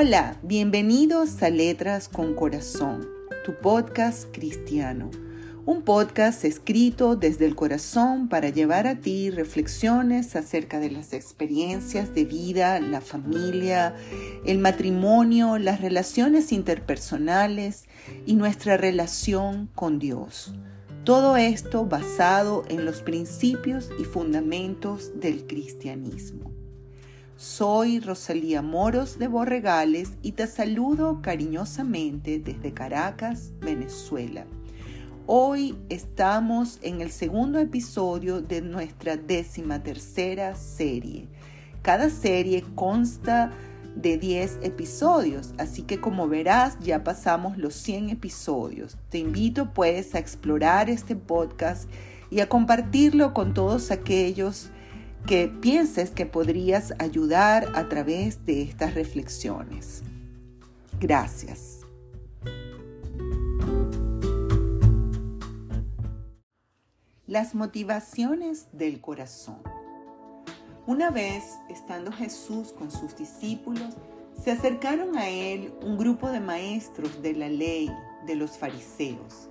Hola, bienvenidos a Letras con Corazón, tu podcast cristiano. Un podcast escrito desde el corazón para llevar a ti reflexiones acerca de las experiencias de vida, la familia, el matrimonio, las relaciones interpersonales y nuestra relación con Dios. Todo esto basado en los principios y fundamentos del cristianismo. Soy Rosalía Moros de Borregales y te saludo cariñosamente desde Caracas, Venezuela. Hoy estamos en el segundo episodio de nuestra décima tercera serie. Cada serie consta de 10 episodios, así que como verás ya pasamos los 100 episodios. Te invito pues a explorar este podcast y a compartirlo con todos aquellos que pienses que podrías ayudar a través de estas reflexiones. Gracias. Las motivaciones del corazón. Una vez, estando Jesús con sus discípulos, se acercaron a él un grupo de maestros de la ley de los fariseos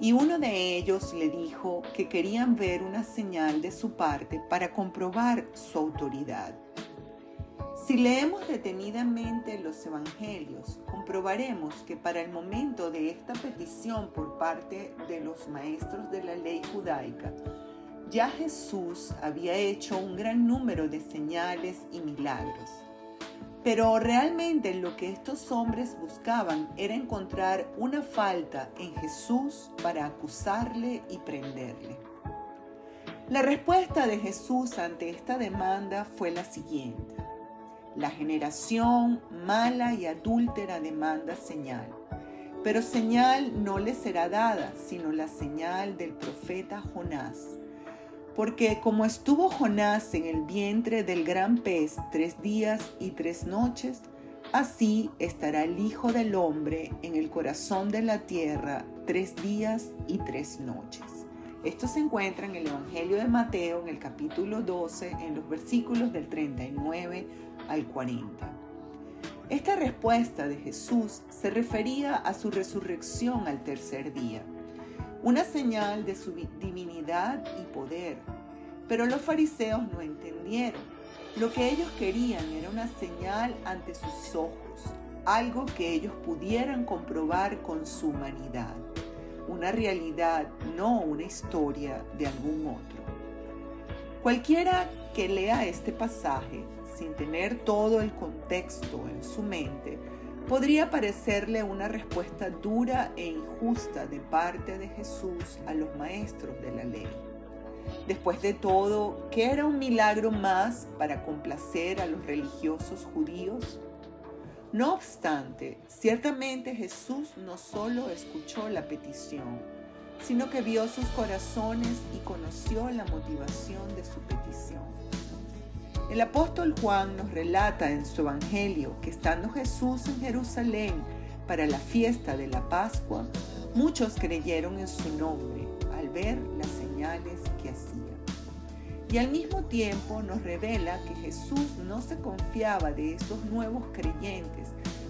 y uno de ellos le dijo que querían ver una señal de su parte para comprobar su autoridad. Si leemos detenidamente los evangelios, comprobaremos que para el momento de esta petición por parte de los maestros de la ley judaica, ya Jesús había hecho un gran número de señales y milagros. Pero realmente lo que estos hombres buscaban era encontrar una falta en Jesús para acusarle y prenderle. La respuesta de Jesús ante esta demanda fue la siguiente. La generación mala y adúltera demanda señal, pero señal no le será dada, sino la señal del profeta Jonás. Porque como estuvo Jonás en el vientre del gran pez tres días y tres noches, así estará el Hijo del Hombre en el corazón de la tierra tres días y tres noches. Esto se encuentra en el Evangelio de Mateo en el capítulo 12, en los versículos del 39 al 40. Esta respuesta de Jesús se refería a su resurrección al tercer día una señal de su divinidad y poder. Pero los fariseos no entendieron. Lo que ellos querían era una señal ante sus ojos, algo que ellos pudieran comprobar con su humanidad, una realidad, no una historia de algún otro. Cualquiera que lea este pasaje sin tener todo el contexto en su mente, podría parecerle una respuesta dura e injusta de parte de Jesús a los maestros de la ley. Después de todo, ¿qué era un milagro más para complacer a los religiosos judíos? No obstante, ciertamente Jesús no solo escuchó la petición, sino que vio sus corazones y conoció la motivación de su petición. El apóstol Juan nos relata en su Evangelio que estando Jesús en Jerusalén para la fiesta de la Pascua, muchos creyeron en su nombre al ver las señales que hacía. Y al mismo tiempo nos revela que Jesús no se confiaba de estos nuevos creyentes,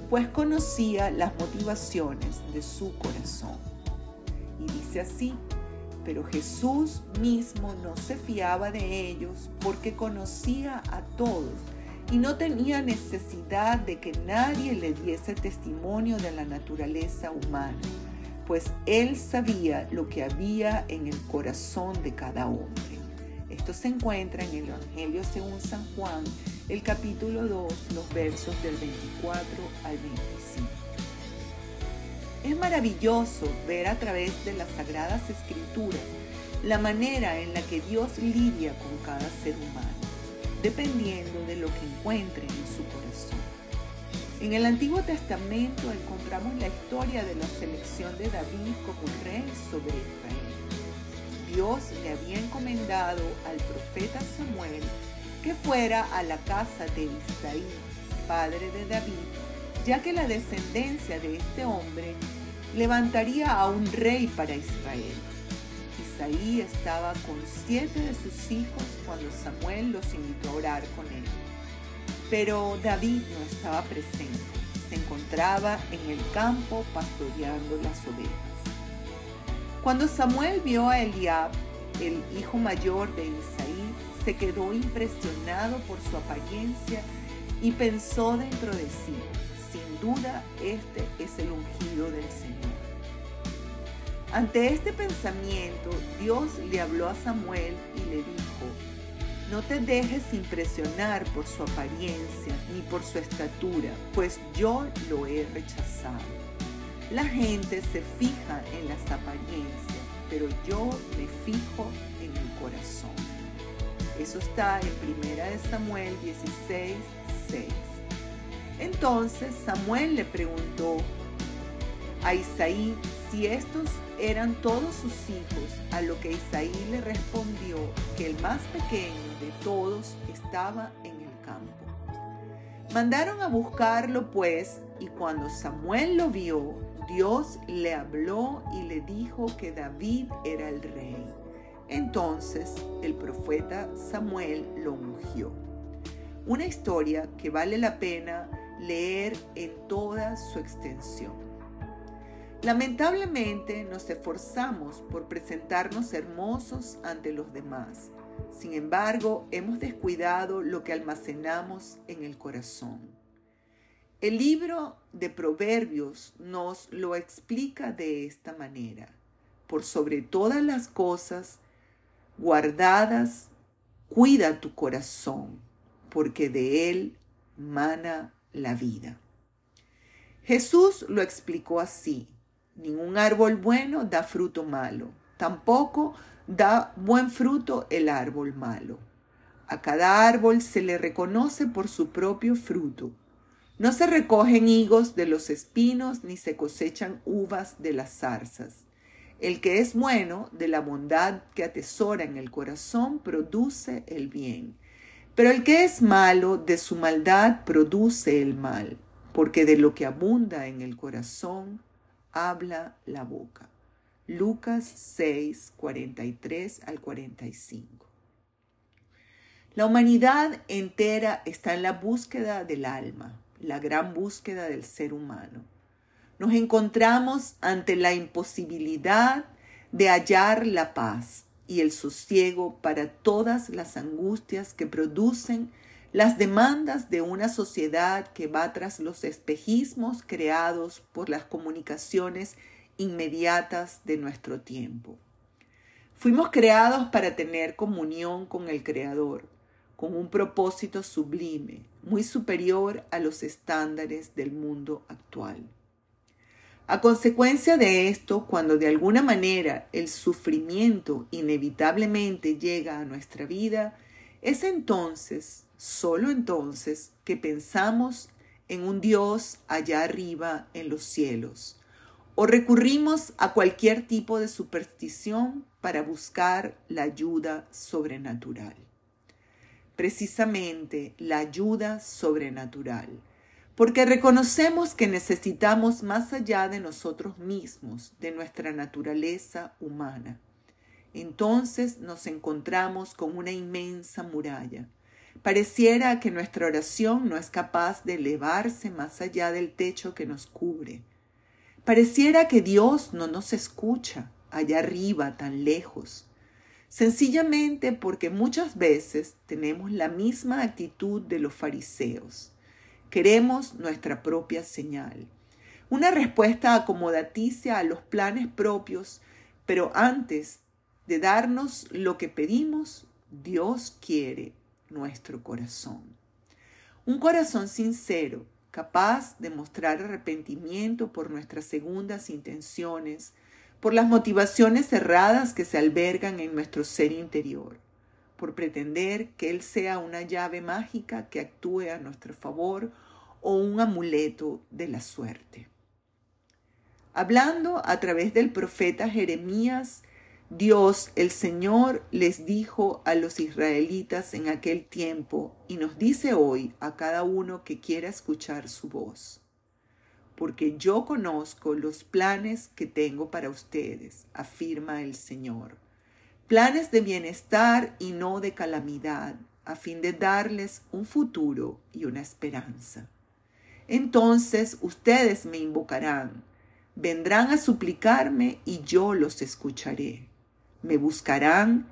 pues conocía las motivaciones de su corazón. Y dice así, pero Jesús mismo no se fiaba de ellos porque conocía a todos y no tenía necesidad de que nadie le diese testimonio de la naturaleza humana, pues él sabía lo que había en el corazón de cada hombre. Esto se encuentra en el Evangelio según San Juan, el capítulo 2, los versos del 24 al 25. Es maravilloso ver a través de las sagradas escrituras la manera en la que Dios lidia con cada ser humano, dependiendo de lo que encuentre en su corazón. En el Antiguo Testamento encontramos la historia de la selección de David como rey sobre Israel. Dios le había encomendado al profeta Samuel que fuera a la casa de Isaí, padre de David, ya que la descendencia de este hombre levantaría a un rey para Israel. Isaí estaba con siete de sus hijos cuando Samuel los invitó a orar con él. Pero David no estaba presente. se encontraba en el campo pastoreando las ovejas. Cuando Samuel vio a Eliab, el hijo mayor de Isaí, se quedó impresionado por su apariencia y pensó dentro de sí, sin duda este es el ungido del Señor. Ante este pensamiento, Dios le habló a Samuel y le dijo, no te dejes impresionar por su apariencia ni por su estatura, pues yo lo he rechazado. La gente se fija en las apariencias, pero yo me fijo en el corazón. Eso está en 1 Samuel 16, 6. Entonces Samuel le preguntó a Isaí si estos eran todos sus hijos, a lo que Isaí le respondió que el más pequeño de todos estaba en el campo. Mandaron a buscarlo pues, y cuando Samuel lo vio, Dios le habló y le dijo que David era el rey. Entonces el profeta Samuel lo ungió. Una historia que vale la pena leer en toda su extensión. Lamentablemente nos esforzamos por presentarnos hermosos ante los demás. Sin embargo, hemos descuidado lo que almacenamos en el corazón. El libro de Proverbios nos lo explica de esta manera. Por sobre todas las cosas guardadas, cuida tu corazón, porque de él mana la vida. Jesús lo explicó así. Ningún árbol bueno da fruto malo, tampoco da buen fruto el árbol malo. A cada árbol se le reconoce por su propio fruto. No se recogen higos de los espinos ni se cosechan uvas de las zarzas. El que es bueno, de la bondad que atesora en el corazón, produce el bien. Pero el que es malo, de su maldad produce el mal, porque de lo que abunda en el corazón, habla la boca. Lucas 6, 43 al 45. La humanidad entera está en la búsqueda del alma, la gran búsqueda del ser humano. Nos encontramos ante la imposibilidad de hallar la paz y el sosiego para todas las angustias que producen las demandas de una sociedad que va tras los espejismos creados por las comunicaciones inmediatas de nuestro tiempo. Fuimos creados para tener comunión con el Creador, con un propósito sublime, muy superior a los estándares del mundo actual. A consecuencia de esto, cuando de alguna manera el sufrimiento inevitablemente llega a nuestra vida, es entonces Solo entonces que pensamos en un Dios allá arriba en los cielos, o recurrimos a cualquier tipo de superstición para buscar la ayuda sobrenatural. Precisamente la ayuda sobrenatural, porque reconocemos que necesitamos más allá de nosotros mismos, de nuestra naturaleza humana. Entonces nos encontramos con una inmensa muralla, Pareciera que nuestra oración no es capaz de elevarse más allá del techo que nos cubre. Pareciera que Dios no nos escucha allá arriba, tan lejos. Sencillamente porque muchas veces tenemos la misma actitud de los fariseos. Queremos nuestra propia señal. Una respuesta acomodaticia a los planes propios, pero antes de darnos lo que pedimos, Dios quiere nuestro corazón. Un corazón sincero, capaz de mostrar arrepentimiento por nuestras segundas intenciones, por las motivaciones cerradas que se albergan en nuestro ser interior, por pretender que Él sea una llave mágica que actúe a nuestro favor o un amuleto de la suerte. Hablando a través del profeta Jeremías, Dios, el Señor, les dijo a los israelitas en aquel tiempo y nos dice hoy a cada uno que quiera escuchar su voz. Porque yo conozco los planes que tengo para ustedes, afirma el Señor. Planes de bienestar y no de calamidad, a fin de darles un futuro y una esperanza. Entonces ustedes me invocarán, vendrán a suplicarme y yo los escucharé. Me buscarán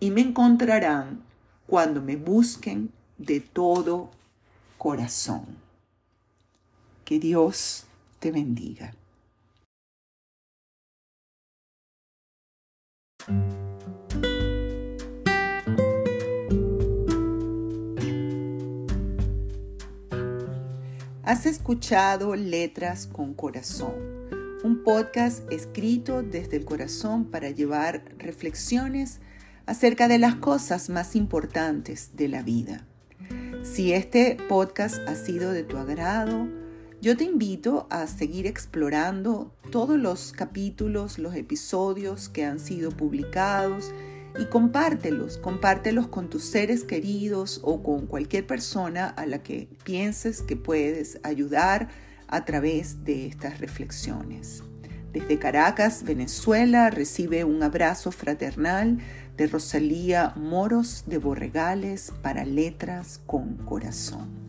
y me encontrarán cuando me busquen de todo corazón. Que Dios te bendiga. Has escuchado Letras con Corazón, un podcast escrito desde el corazón para llevar reflexiones acerca de las cosas más importantes de la vida. Si este podcast ha sido de tu agrado, yo te invito a seguir explorando todos los capítulos, los episodios que han sido publicados y compártelos, compártelos con tus seres queridos o con cualquier persona a la que pienses que puedes ayudar a través de estas reflexiones. Desde Caracas, Venezuela, recibe un abrazo fraternal de Rosalía Moros de Borregales para Letras con Corazón.